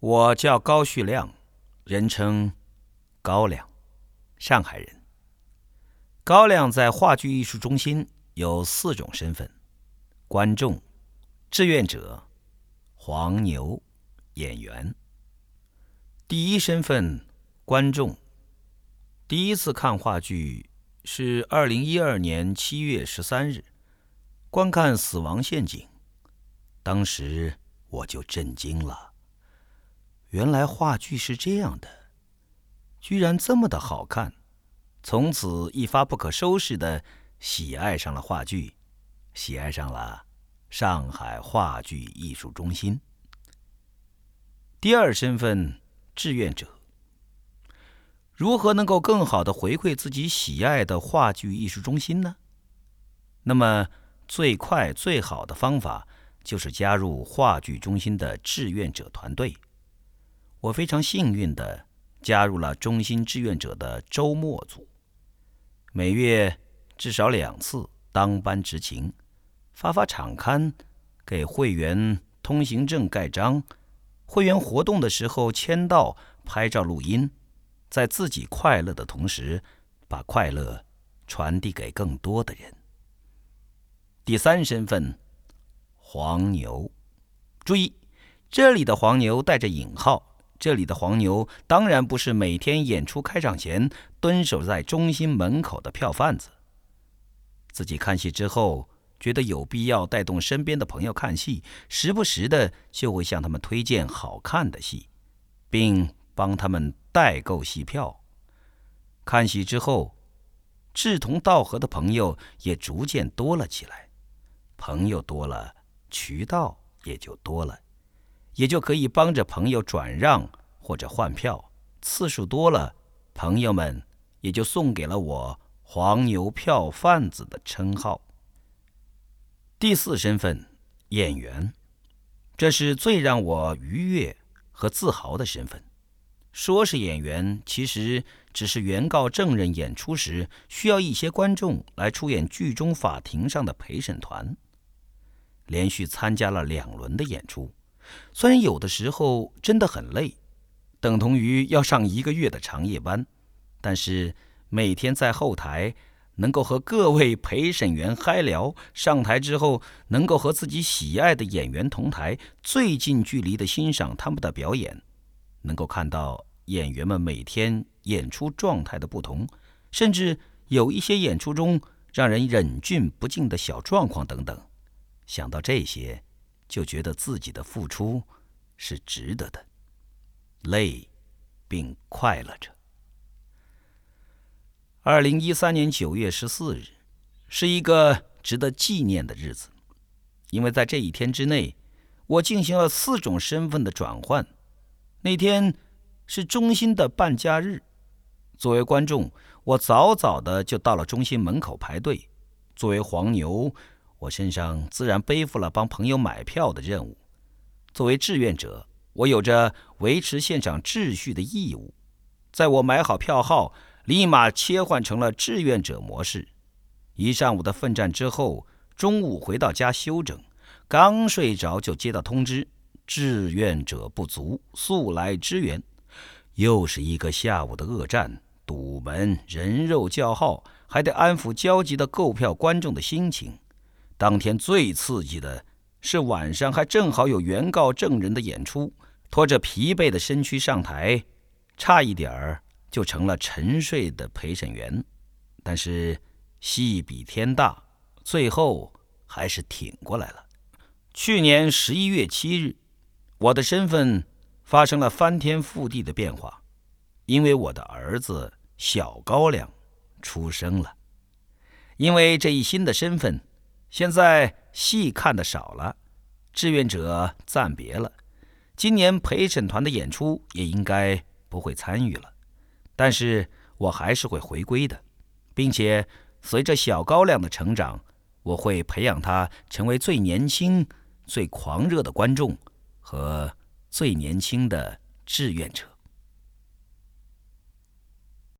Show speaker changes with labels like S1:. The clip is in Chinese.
S1: 我叫高旭亮，人称高亮，上海人。高亮在话剧艺术中心有四种身份：观众、志愿者、黄牛、演员。第一身份，观众。第一次看话剧是二零一二年七月十三日，观看《死亡陷阱》，当时我就震惊了。原来话剧是这样的，居然这么的好看，从此一发不可收拾的喜爱上了话剧，喜爱上了上海话剧艺术中心。第二身份。志愿者如何能够更好的回馈自己喜爱的话剧艺术中心呢？那么最快最好的方法就是加入话剧中心的志愿者团队。我非常幸运的加入了中心志愿者的周末组，每月至少两次当班执勤，发发场刊，给会员通行证盖章。会员活动的时候签到、拍照、录音，在自己快乐的同时，把快乐传递给更多的人。第三身份，黄牛。注意，这里的黄牛带着引号。这里的黄牛当然不是每天演出开场前蹲守在中心门口的票贩子。自己看戏之后。觉得有必要带动身边的朋友看戏，时不时的就会向他们推荐好看的戏，并帮他们代购戏票。看戏之后，志同道合的朋友也逐渐多了起来，朋友多了，渠道也就多了，也就可以帮着朋友转让或者换票。次数多了，朋友们也就送给了我“黄牛票贩子”的称号。第四身份，演员，这是最让我愉悦和自豪的身份。说是演员，其实只是原告证人演出时需要一些观众来出演剧中法庭上的陪审团。连续参加了两轮的演出，虽然有的时候真的很累，等同于要上一个月的长夜班，但是每天在后台。能够和各位陪审员嗨聊，上台之后能够和自己喜爱的演员同台，最近距离的欣赏他们的表演，能够看到演员们每天演出状态的不同，甚至有一些演出中让人忍俊不禁的小状况等等，想到这些，就觉得自己的付出是值得的，累，并快乐着。二零一三年九月十四日，是一个值得纪念的日子，因为在这一天之内，我进行了四种身份的转换。那天是中心的半假日，作为观众，我早早的就到了中心门口排队；作为黄牛，我身上自然背负了帮朋友买票的任务；作为志愿者，我有着维持现场秩序的义务。在我买好票号。立马切换成了志愿者模式。一上午的奋战之后，中午回到家休整，刚睡着就接到通知：志愿者不足，速来支援。又是一个下午的恶战，堵门、人肉叫号，还得安抚焦急的购票观众的心情。当天最刺激的是晚上还正好有原告证人的演出，拖着疲惫的身躯上台，差一点儿。就成了沉睡的陪审员，但是戏比天大，最后还是挺过来了。去年十一月七日，我的身份发生了翻天覆地的变化，因为我的儿子小高粱出生了。因为这一新的身份，现在戏看的少了，志愿者暂别了，今年陪审团的演出也应该不会参与了。但是我还是会回归的，并且随着小高粱的成长，我会培养他成为最年轻、最狂热的观众和最年轻的志愿者。